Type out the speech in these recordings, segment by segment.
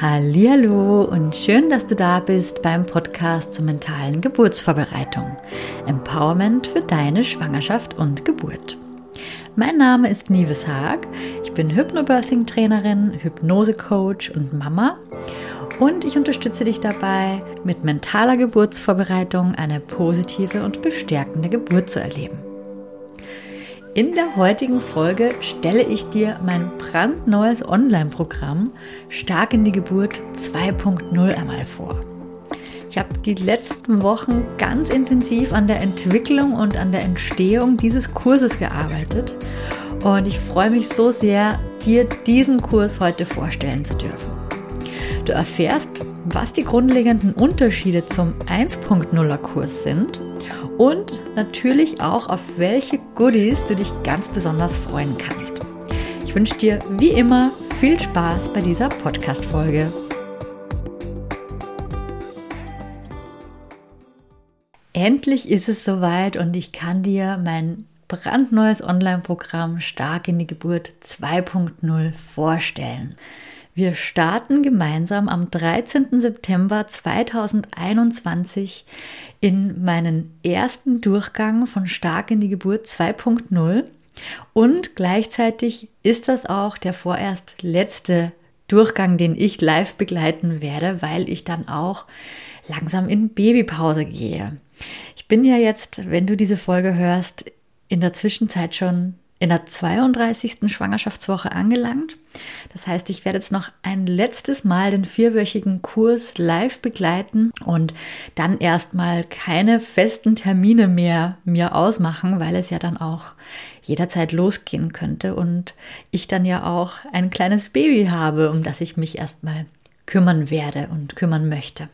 Hallo und schön, dass du da bist beim Podcast zur mentalen Geburtsvorbereitung. Empowerment für deine Schwangerschaft und Geburt. Mein Name ist Nives Haag. Ich bin Hypnobirthing Trainerin, Hypnose-Coach und Mama und ich unterstütze dich dabei, mit mentaler Geburtsvorbereitung eine positive und bestärkende Geburt zu erleben. In der heutigen Folge stelle ich dir mein brandneues Online-Programm Stark in die Geburt 2.0 einmal vor. Ich habe die letzten Wochen ganz intensiv an der Entwicklung und an der Entstehung dieses Kurses gearbeitet und ich freue mich so sehr, dir diesen Kurs heute vorstellen zu dürfen. Du erfährst, was die grundlegenden Unterschiede zum 1.0er Kurs sind und natürlich auch, auf welche Goodies du dich ganz besonders freuen kannst. Ich wünsche dir wie immer viel Spaß bei dieser Podcast-Folge. Endlich ist es soweit und ich kann dir mein brandneues Online-Programm Stark in die Geburt 2.0 vorstellen. Wir starten gemeinsam am 13. September 2021 in meinen ersten Durchgang von Stark in die Geburt 2.0 und gleichzeitig ist das auch der vorerst letzte Durchgang, den ich live begleiten werde, weil ich dann auch langsam in Babypause gehe. Ich bin ja jetzt, wenn du diese Folge hörst, in der Zwischenzeit schon in der 32. Schwangerschaftswoche angelangt. Das heißt, ich werde jetzt noch ein letztes Mal den vierwöchigen Kurs live begleiten und dann erstmal keine festen Termine mehr mir ausmachen, weil es ja dann auch jederzeit losgehen könnte und ich dann ja auch ein kleines Baby habe, um das ich mich erstmal kümmern werde und kümmern möchte.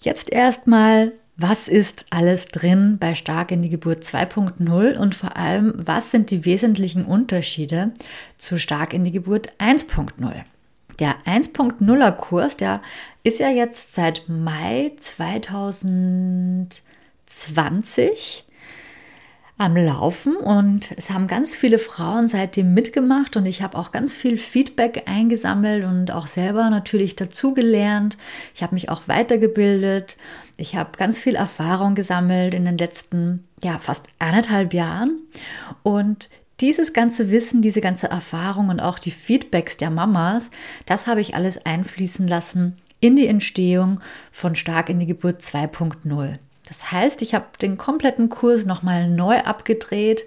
Jetzt erstmal was ist alles drin bei Stark in die Geburt 2.0 und vor allem, was sind die wesentlichen Unterschiede zu Stark in die Geburt 1.0? Der 1.0er Kurs, der ist ja jetzt seit Mai 2020 am Laufen und es haben ganz viele Frauen seitdem mitgemacht und ich habe auch ganz viel Feedback eingesammelt und auch selber natürlich dazugelernt. Ich habe mich auch weitergebildet. Ich habe ganz viel Erfahrung gesammelt in den letzten, ja, fast eineinhalb Jahren und dieses ganze Wissen, diese ganze Erfahrung und auch die Feedbacks der Mamas, das habe ich alles einfließen lassen in die Entstehung von Stark in die Geburt 2.0. Das heißt, ich habe den kompletten Kurs nochmal neu abgedreht,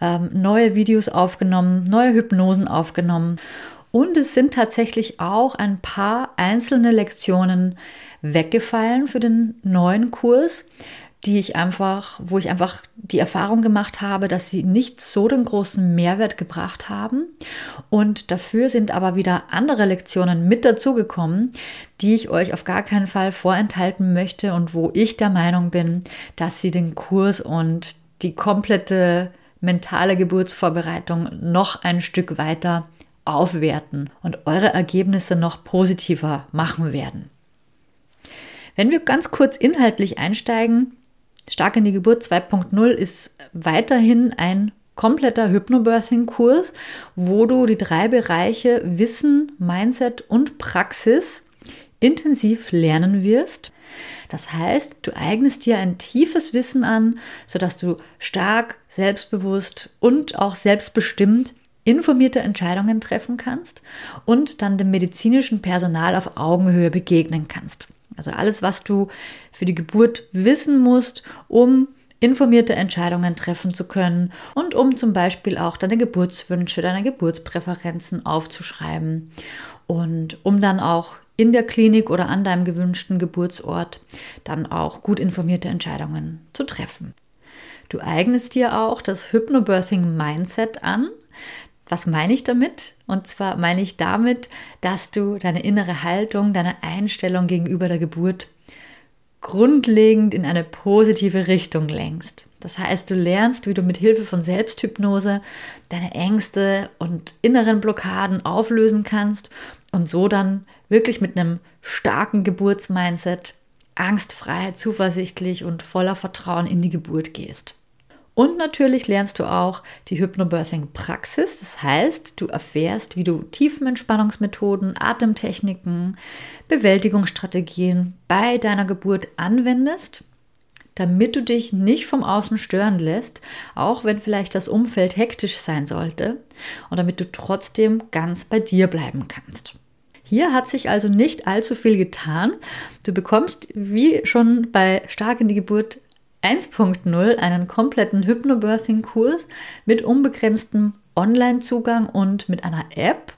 ähm, neue Videos aufgenommen, neue Hypnosen aufgenommen. Und es sind tatsächlich auch ein paar einzelne Lektionen weggefallen für den neuen Kurs, die ich einfach, wo ich einfach die Erfahrung gemacht habe, dass sie nicht so den großen Mehrwert gebracht haben. Und dafür sind aber wieder andere Lektionen mit dazugekommen, die ich euch auf gar keinen Fall vorenthalten möchte und wo ich der Meinung bin, dass sie den Kurs und die komplette mentale Geburtsvorbereitung noch ein Stück weiter aufwerten und eure Ergebnisse noch positiver machen werden. Wenn wir ganz kurz inhaltlich einsteigen, Stark in die Geburt 2.0 ist weiterhin ein kompletter Hypnobirthing-Kurs, wo du die drei Bereiche Wissen, Mindset und Praxis intensiv lernen wirst. Das heißt, du eignest dir ein tiefes Wissen an, sodass du stark, selbstbewusst und auch selbstbestimmt informierte Entscheidungen treffen kannst und dann dem medizinischen Personal auf Augenhöhe begegnen kannst. Also alles, was du für die Geburt wissen musst, um informierte Entscheidungen treffen zu können und um zum Beispiel auch deine Geburtswünsche, deine Geburtspräferenzen aufzuschreiben und um dann auch in der Klinik oder an deinem gewünschten Geburtsort dann auch gut informierte Entscheidungen zu treffen. Du eignest dir auch das Hypnobirthing Mindset an. Was meine ich damit? Und zwar meine ich damit, dass du deine innere Haltung, deine Einstellung gegenüber der Geburt grundlegend in eine positive Richtung lenkst. Das heißt, du lernst, wie du mit Hilfe von Selbsthypnose deine Ängste und inneren Blockaden auflösen kannst und so dann wirklich mit einem starken Geburtsmindset angstfrei, zuversichtlich und voller Vertrauen in die Geburt gehst. Und natürlich lernst du auch die Hypnobirthing-Praxis. Das heißt, du erfährst, wie du Tiefenentspannungsmethoden, Atemtechniken, Bewältigungsstrategien bei deiner Geburt anwendest, damit du dich nicht vom Außen stören lässt, auch wenn vielleicht das Umfeld hektisch sein sollte, und damit du trotzdem ganz bei dir bleiben kannst. Hier hat sich also nicht allzu viel getan. Du bekommst, wie schon bei Stark in die Geburt 1.0 einen kompletten Hypnobirthing-Kurs mit unbegrenztem Online-Zugang und mit einer App.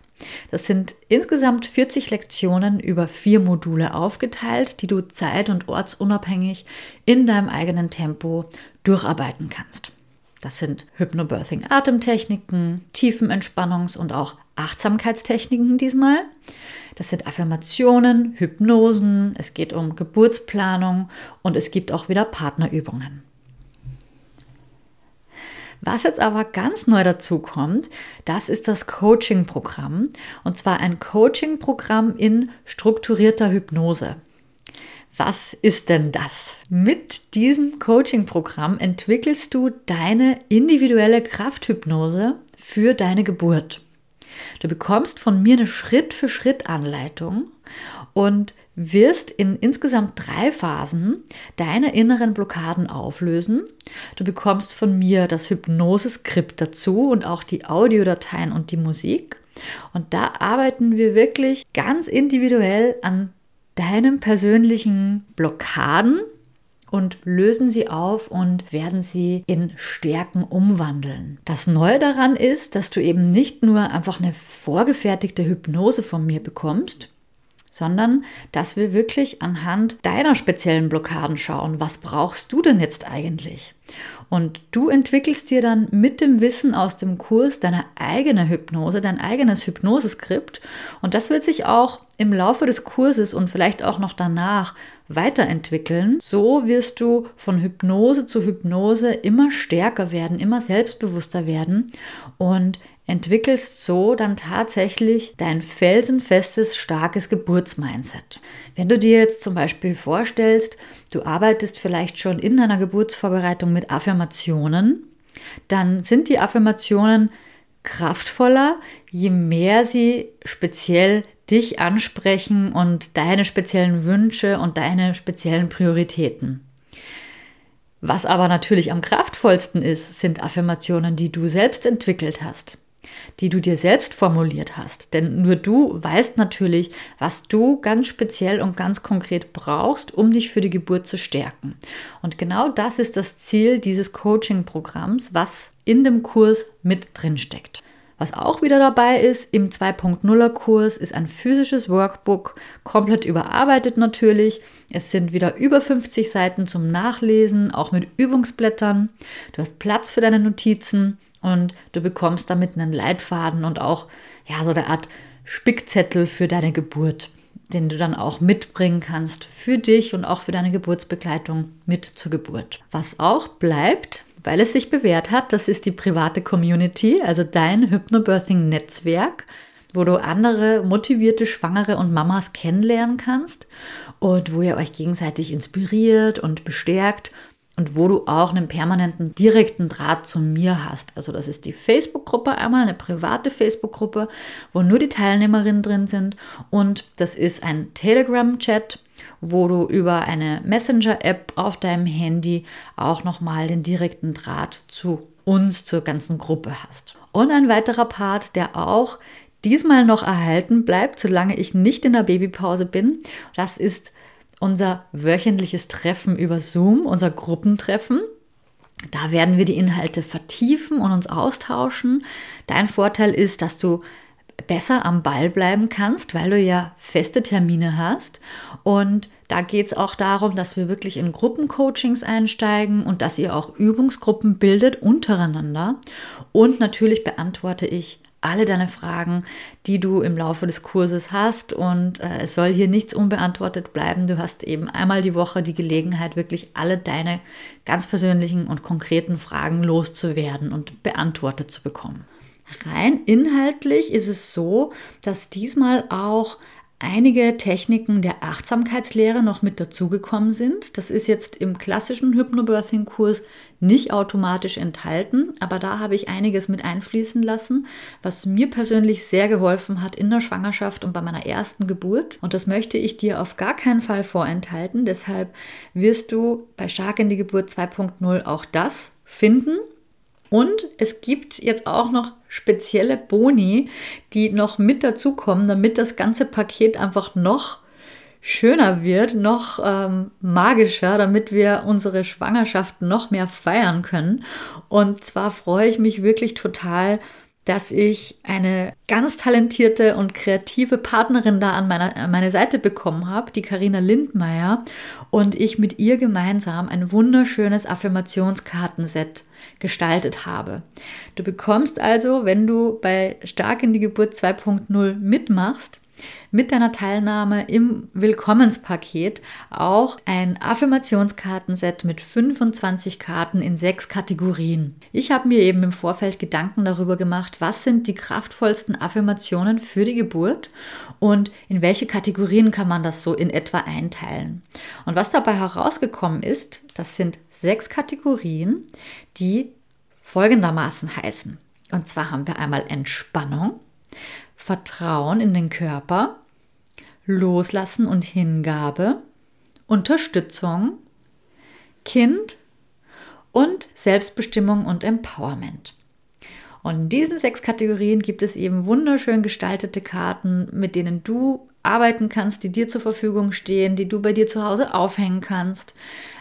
Das sind insgesamt 40 Lektionen über vier Module aufgeteilt, die du zeit- und ortsunabhängig in deinem eigenen Tempo durcharbeiten kannst. Das sind Hypnobirthing-Atemtechniken, Tiefenentspannungs- und auch Achtsamkeitstechniken diesmal. Das sind Affirmationen, Hypnosen, es geht um Geburtsplanung und es gibt auch wieder Partnerübungen. Was jetzt aber ganz neu dazu kommt, das ist das Coaching-Programm. Und zwar ein Coaching-Programm in strukturierter Hypnose. Was ist denn das? Mit diesem Coaching-Programm entwickelst du deine individuelle Krafthypnose für deine Geburt. Du bekommst von mir eine Schritt-für-Schritt-Anleitung und wirst in insgesamt drei Phasen deine inneren Blockaden auflösen. Du bekommst von mir das Hypnose-Skript dazu und auch die Audiodateien und die Musik. Und da arbeiten wir wirklich ganz individuell an deinen persönlichen Blockaden und lösen sie auf und werden sie in Stärken umwandeln. Das Neue daran ist, dass du eben nicht nur einfach eine vorgefertigte Hypnose von mir bekommst, sondern dass wir wirklich anhand deiner speziellen Blockaden schauen, was brauchst du denn jetzt eigentlich? Und du entwickelst dir dann mit dem Wissen aus dem Kurs deine eigene Hypnose, dein eigenes Hypnoseskript. Und das wird sich auch im Laufe des Kurses und vielleicht auch noch danach weiterentwickeln. So wirst du von Hypnose zu Hypnose immer stärker werden, immer selbstbewusster werden und entwickelst so dann tatsächlich dein felsenfestes, starkes Geburtsmindset. Wenn du dir jetzt zum Beispiel vorstellst, du arbeitest vielleicht schon in deiner Geburtsvorbereitung mit Affirmationen, dann sind die Affirmationen kraftvoller, je mehr sie speziell dich ansprechen und deine speziellen Wünsche und deine speziellen Prioritäten. Was aber natürlich am kraftvollsten ist, sind Affirmationen, die du selbst entwickelt hast die du dir selbst formuliert hast. Denn nur du weißt natürlich, was du ganz speziell und ganz konkret brauchst, um dich für die Geburt zu stärken. Und genau das ist das Ziel dieses Coaching-Programms, was in dem Kurs mit drin steckt. Was auch wieder dabei ist im 2.0er Kurs ist ein physisches Workbook, komplett überarbeitet natürlich. Es sind wieder über 50 Seiten zum Nachlesen, auch mit Übungsblättern. Du hast Platz für deine Notizen und du bekommst damit einen Leitfaden und auch ja so eine Art Spickzettel für deine Geburt, den du dann auch mitbringen kannst für dich und auch für deine Geburtsbegleitung mit zur Geburt. Was auch bleibt, weil es sich bewährt hat, das ist die private Community, also dein Hypnobirthing-Netzwerk, wo du andere motivierte Schwangere und Mamas kennenlernen kannst und wo ihr euch gegenseitig inspiriert und bestärkt und wo du auch einen permanenten direkten Draht zu mir hast. Also das ist die Facebook-Gruppe einmal, eine private Facebook-Gruppe, wo nur die Teilnehmerinnen drin sind und das ist ein Telegram-Chat, wo du über eine Messenger-App auf deinem Handy auch nochmal den direkten Draht zu uns, zur ganzen Gruppe hast. Und ein weiterer Part, der auch diesmal noch erhalten bleibt, solange ich nicht in der Babypause bin, das ist unser wöchentliches Treffen über Zoom, unser Gruppentreffen. Da werden wir die Inhalte vertiefen und uns austauschen. Dein Vorteil ist, dass du besser am Ball bleiben kannst, weil du ja feste Termine hast. Und da geht es auch darum, dass wir wirklich in Gruppencoachings einsteigen und dass ihr auch Übungsgruppen bildet untereinander. Und natürlich beantworte ich alle deine Fragen, die du im Laufe des Kurses hast. Und äh, es soll hier nichts unbeantwortet bleiben. Du hast eben einmal die Woche die Gelegenheit, wirklich alle deine ganz persönlichen und konkreten Fragen loszuwerden und beantwortet zu bekommen. Rein inhaltlich ist es so, dass diesmal auch einige Techniken der Achtsamkeitslehre noch mit dazugekommen sind. Das ist jetzt im klassischen Hypnobirthing-Kurs nicht automatisch enthalten, aber da habe ich einiges mit einfließen lassen, was mir persönlich sehr geholfen hat in der Schwangerschaft und bei meiner ersten Geburt. Und das möchte ich dir auf gar keinen Fall vorenthalten. Deshalb wirst du bei Stark in die Geburt 2.0 auch das finden. Und es gibt jetzt auch noch spezielle Boni, die noch mit dazukommen, damit das ganze Paket einfach noch schöner wird, noch ähm, magischer, damit wir unsere Schwangerschaft noch mehr feiern können. Und zwar freue ich mich wirklich total, dass ich eine ganz talentierte und kreative Partnerin da an meiner an meine Seite bekommen habe, die Karina Lindmeier, und ich mit ihr gemeinsam ein wunderschönes Affirmationskartenset gestaltet habe. Du bekommst also, wenn du bei Stark in die Geburt 2.0 mitmachst, mit deiner Teilnahme im Willkommenspaket auch ein Affirmationskartenset mit 25 Karten in sechs Kategorien. Ich habe mir eben im Vorfeld Gedanken darüber gemacht, was sind die kraftvollsten Affirmationen für die Geburt und in welche Kategorien kann man das so in etwa einteilen. Und was dabei herausgekommen ist, das sind sechs Kategorien, die folgendermaßen heißen. Und zwar haben wir einmal Entspannung, Vertrauen in den Körper, Loslassen und Hingabe, Unterstützung, Kind und Selbstbestimmung und Empowerment. Und in diesen sechs Kategorien gibt es eben wunderschön gestaltete Karten, mit denen du arbeiten kannst, die dir zur Verfügung stehen, die du bei dir zu Hause aufhängen kannst,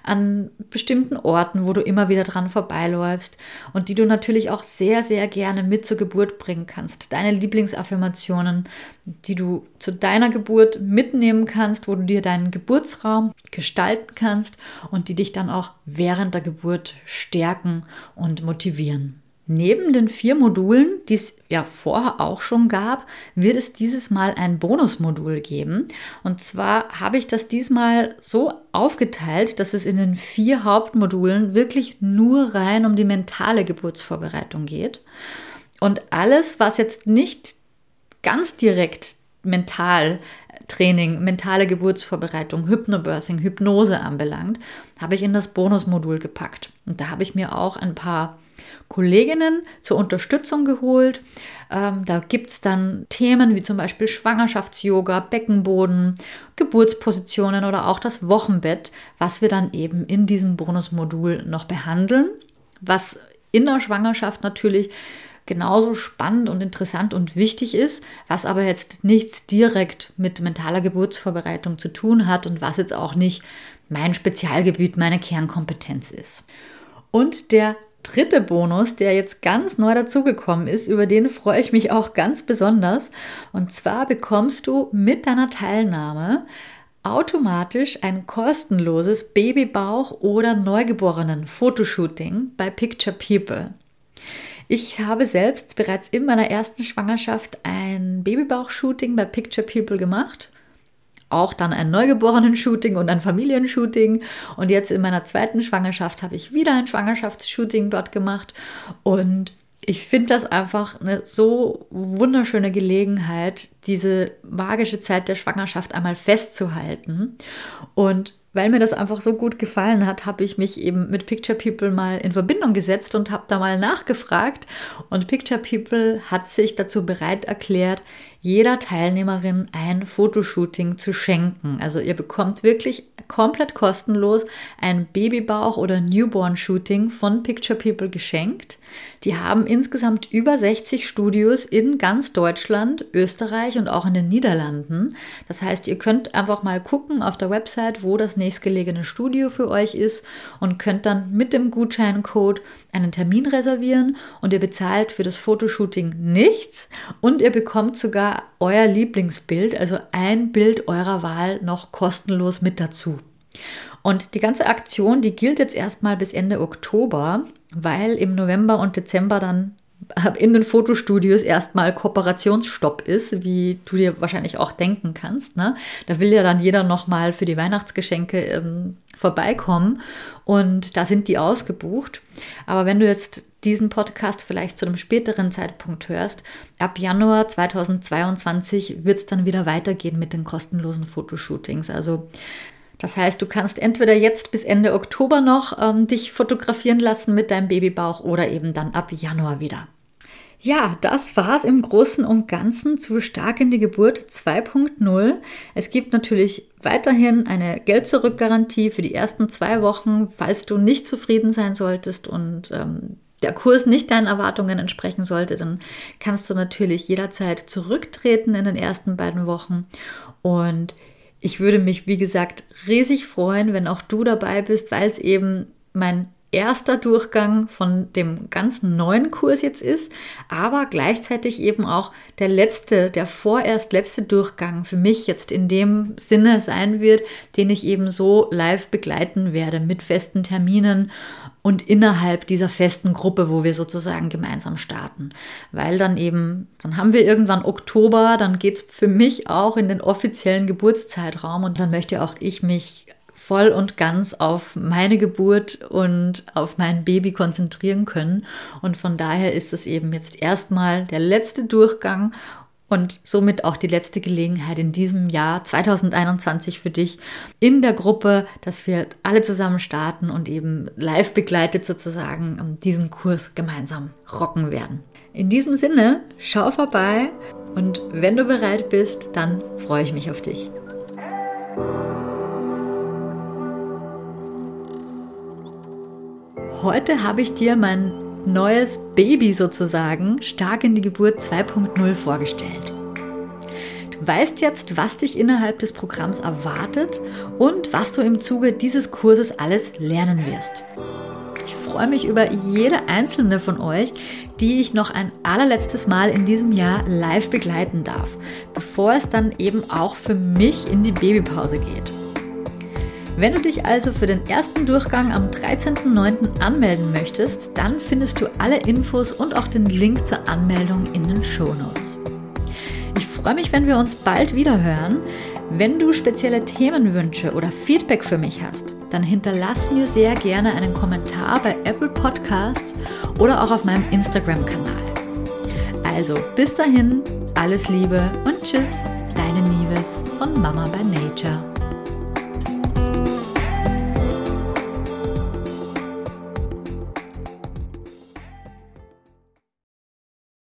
an bestimmten Orten, wo du immer wieder dran vorbeiläufst und die du natürlich auch sehr, sehr gerne mit zur Geburt bringen kannst. Deine Lieblingsaffirmationen, die du zu deiner Geburt mitnehmen kannst, wo du dir deinen Geburtsraum gestalten kannst und die dich dann auch während der Geburt stärken und motivieren. Neben den vier Modulen, die es ja vorher auch schon gab, wird es dieses Mal ein Bonusmodul geben. Und zwar habe ich das diesmal so aufgeteilt, dass es in den vier Hauptmodulen wirklich nur rein um die mentale Geburtsvorbereitung geht. Und alles, was jetzt nicht ganz direkt mental Training, mentale Geburtsvorbereitung, Hypnobirthing, Hypnose anbelangt, habe ich in das Bonusmodul gepackt. Und da habe ich mir auch ein paar Kolleginnen zur Unterstützung geholt. Ähm, da gibt es dann Themen wie zum Beispiel Schwangerschafts-Yoga, Beckenboden, Geburtspositionen oder auch das Wochenbett, was wir dann eben in diesem Bonusmodul noch behandeln, was in der Schwangerschaft natürlich genauso spannend und interessant und wichtig ist, was aber jetzt nichts direkt mit mentaler Geburtsvorbereitung zu tun hat und was jetzt auch nicht mein Spezialgebiet, meine Kernkompetenz ist. Und der dritte Bonus, der jetzt ganz neu dazugekommen ist, über den freue ich mich auch ganz besonders. Und zwar bekommst du mit deiner Teilnahme automatisch ein kostenloses Babybauch- oder Neugeborenen-Fotoshooting bei Picture People. Ich habe selbst bereits in meiner ersten Schwangerschaft ein Babybauch-Shooting bei Picture People gemacht. Auch dann ein Neugeborenen-Shooting und ein Familienshooting. Und jetzt in meiner zweiten Schwangerschaft habe ich wieder ein Schwangerschaftsshooting dort gemacht. Und ich finde das einfach eine so wunderschöne Gelegenheit, diese magische Zeit der Schwangerschaft einmal festzuhalten. Und weil mir das einfach so gut gefallen hat, habe ich mich eben mit Picture People mal in Verbindung gesetzt und habe da mal nachgefragt. Und Picture People hat sich dazu bereit erklärt, jeder Teilnehmerin ein Fotoshooting zu schenken. Also ihr bekommt wirklich komplett kostenlos ein Babybauch- oder Newborn-Shooting von Picture People geschenkt. Die haben insgesamt über 60 Studios in ganz Deutschland, Österreich und auch in den Niederlanden. Das heißt, ihr könnt einfach mal gucken auf der Website, wo das nächstgelegene Studio für euch ist und könnt dann mit dem Gutscheincode einen Termin reservieren und ihr bezahlt für das Fotoshooting nichts und ihr bekommt sogar euer Lieblingsbild, also ein Bild eurer Wahl noch kostenlos mit dazu. Und die ganze Aktion, die gilt jetzt erstmal bis Ende Oktober, weil im November und Dezember dann in den Fotostudios erstmal Kooperationsstopp ist, wie du dir wahrscheinlich auch denken kannst. Ne? Da will ja dann jeder nochmal für die Weihnachtsgeschenke ähm, vorbeikommen und da sind die ausgebucht. Aber wenn du jetzt diesen Podcast vielleicht zu einem späteren Zeitpunkt hörst, ab Januar 2022 wird es dann wieder weitergehen mit den kostenlosen Fotoshootings. Also das heißt, du kannst entweder jetzt bis Ende Oktober noch ähm, dich fotografieren lassen mit deinem Babybauch oder eben dann ab Januar wieder. Ja, das war's im Großen und Ganzen zu Stark in die Geburt 2.0. Es gibt natürlich weiterhin eine Geld-Zurück-Garantie für die ersten zwei Wochen, falls du nicht zufrieden sein solltest und ähm, der Kurs nicht deinen Erwartungen entsprechen sollte, dann kannst du natürlich jederzeit zurücktreten in den ersten beiden Wochen. Und ich würde mich, wie gesagt, riesig freuen, wenn auch du dabei bist, weil es eben mein erster Durchgang von dem ganz neuen Kurs jetzt ist, aber gleichzeitig eben auch der letzte, der vorerst letzte Durchgang für mich jetzt in dem Sinne sein wird, den ich eben so live begleiten werde mit festen Terminen und innerhalb dieser festen Gruppe, wo wir sozusagen gemeinsam starten. Weil dann eben, dann haben wir irgendwann Oktober, dann geht es für mich auch in den offiziellen Geburtszeitraum und dann möchte auch ich mich voll und ganz auf meine Geburt und auf mein Baby konzentrieren können. Und von daher ist es eben jetzt erstmal der letzte Durchgang und somit auch die letzte Gelegenheit in diesem Jahr 2021 für dich in der Gruppe, dass wir alle zusammen starten und eben live begleitet sozusagen diesen Kurs gemeinsam rocken werden. In diesem Sinne, schau vorbei und wenn du bereit bist, dann freue ich mich auf dich. Heute habe ich dir mein neues Baby sozusagen, Stark in die Geburt 2.0 vorgestellt. Du weißt jetzt, was dich innerhalb des Programms erwartet und was du im Zuge dieses Kurses alles lernen wirst. Ich freue mich über jede einzelne von euch, die ich noch ein allerletztes Mal in diesem Jahr live begleiten darf, bevor es dann eben auch für mich in die Babypause geht. Wenn du dich also für den ersten Durchgang am 13.09. anmelden möchtest, dann findest du alle Infos und auch den Link zur Anmeldung in den Show Notes. Ich freue mich, wenn wir uns bald wieder hören. Wenn du spezielle Themenwünsche oder Feedback für mich hast, dann hinterlass mir sehr gerne einen Kommentar bei Apple Podcasts oder auch auf meinem Instagram-Kanal. Also bis dahin, alles Liebe und Tschüss, deine Nieves von Mama by Nature.